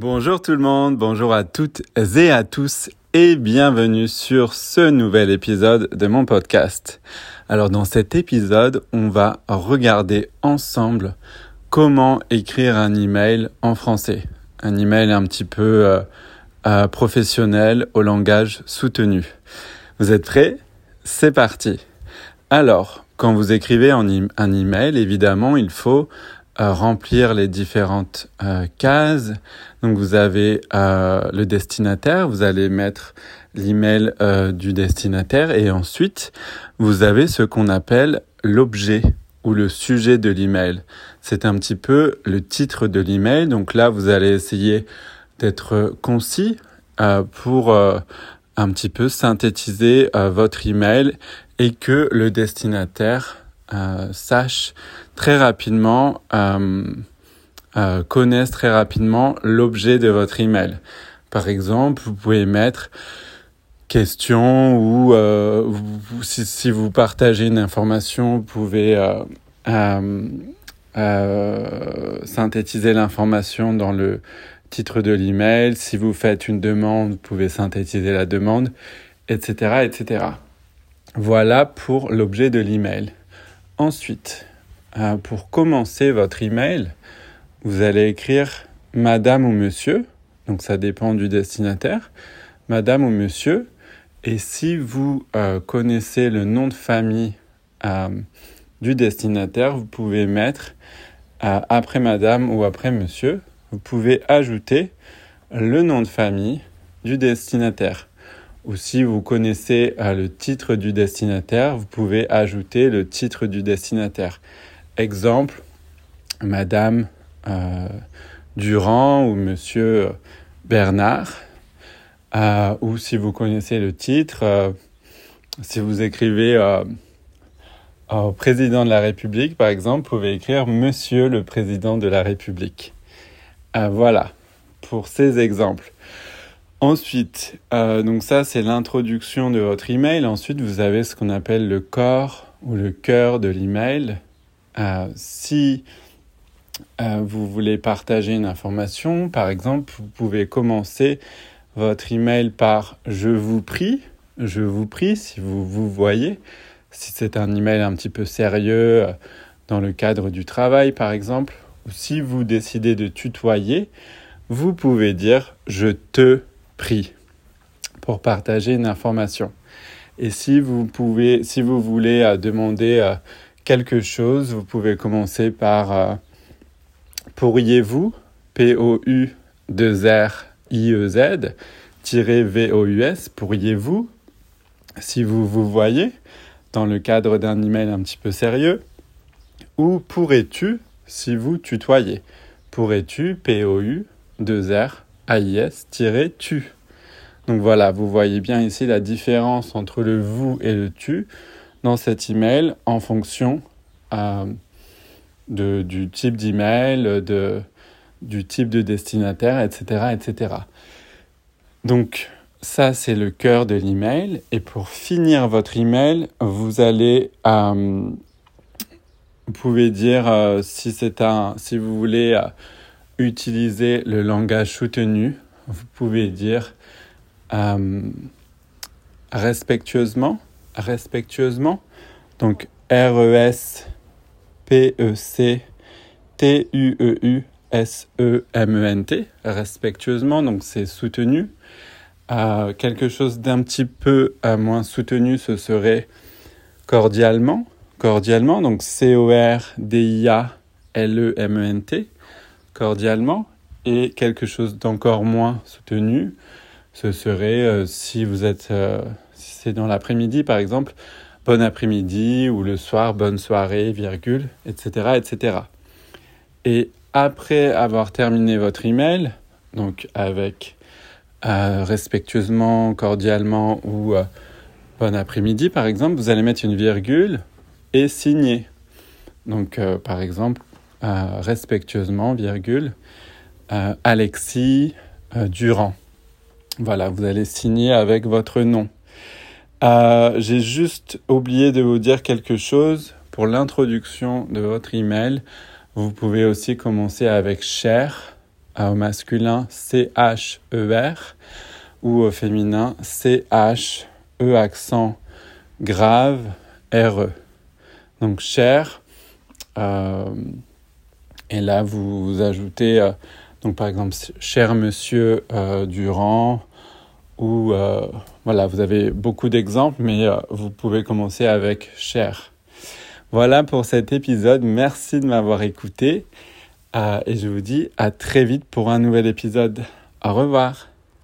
Bonjour tout le monde, bonjour à toutes et à tous et bienvenue sur ce nouvel épisode de mon podcast. Alors dans cet épisode, on va regarder ensemble comment écrire un email en français. Un email un petit peu euh, euh, professionnel au langage soutenu. Vous êtes prêts? C'est parti. Alors, quand vous écrivez un email, évidemment, il faut remplir les différentes euh, cases. Donc vous avez euh, le destinataire, vous allez mettre l'email euh, du destinataire et ensuite vous avez ce qu'on appelle l'objet ou le sujet de l'email. C'est un petit peu le titre de l'email. Donc là vous allez essayer d'être concis pour un petit peu synthétiser votre email et que le destinataire euh, sache très rapidement, euh, euh, connaissent très rapidement l'objet de votre email. Par exemple, vous pouvez mettre question ou euh, si, si, vous partagez une information, vous pouvez euh, synthétiser l'information dans le titre de l'email. Si vous faites une demande, vous pouvez synthétiser la demande, etc., etc. Voilà pour l'objet de l'email. Ensuite, euh, pour commencer votre email, vous allez écrire Madame ou Monsieur, donc ça dépend du destinataire, Madame ou Monsieur, et si vous euh, connaissez le nom de famille euh, du destinataire, vous pouvez mettre après Madame ou après Monsieur, vous pouvez ajouter le nom de famille du destinataire ou si vous connaissez euh, le titre du destinataire, vous pouvez ajouter le titre du destinataire. Exemple, Madame euh, Durand ou Monsieur Bernard. Euh, ou si vous connaissez le titre, si vous écrivez au président de la République, par exemple, vous pouvez écrire Monsieur le président de la République. voilà, pour ces exemples. Ensuite, euh, donc ça c'est l'introduction de votre email. Ensuite, vous avez ce qu'on appelle le corps ou le cœur de l'email. Euh, si euh, vous voulez partager une information, par exemple, vous pouvez commencer votre email par je vous prie, je vous prie si vous vous voyez. Si c'est un email un petit peu sérieux dans le cadre du travail, par exemple, ou si vous décidez de tutoyer, vous pouvez dire je te prie pour partager une information. Et si vous pouvez, si vous voulez euh, demander euh, quelque chose, vous pouvez commencer par euh, pourriez-vous, P-O-U 2 R I E Z V O U S, pourriez-vous, si vous vous voyez dans le cadre d'un email un petit peu sérieux, ou pourrais-tu si vous tutoyez? Pourrais-tu, P-O-U 2 R AIS-tu. Donc voilà, vous voyez bien ici la différence entre le vous et le tu dans cet email en fonction euh, de, du type d'email, de, du type de destinataire, etc. etc. Donc ça, c'est le cœur de l'email. Et pour finir votre email, vous allez... Euh, vous pouvez dire euh, si c'est un si vous voulez utiliser le langage soutenu, vous pouvez dire euh, respectueusement, respectueusement, donc R-E-S-P-E-C-T-U-E-U-S-E-M-E-N-T, respectueusement, donc c'est soutenu. Euh, quelque chose d'un petit peu euh, moins soutenu, ce serait cordialement, cordialement, donc C-O-R-D-I-A-L-E-M-E-N-T cordialement et quelque chose d'encore moins soutenu, ce serait euh, si vous êtes, euh, si c'est dans l'après-midi par exemple, bon après-midi ou le soir, bonne soirée, virgule, etc., etc. Et après avoir terminé votre email, donc avec euh, respectueusement, cordialement ou bon après-midi par exemple, vous allez mettre une virgule et signer. Donc par exemple, euh, respectueusement, virgule, euh, Alexis euh, Durand. Voilà, vous allez signer avec votre nom. J'ai juste oublié de vous dire quelque chose pour l'introduction de votre email. Vous pouvez aussi commencer avec cher au masculin C-H-E-R ou au féminin C-H-E accent grave R-E. Donc cher. Et là, vous, ajoutez, euh, donc par exemple, cher monsieur euh, Durand, ou voilà, vous avez beaucoup d'exemples, mais vous pouvez commencer avec cher. Voilà pour cet épisode. Merci de m'avoir écouté. et je vous dis à très vite pour un nouvel épisode. Au revoir.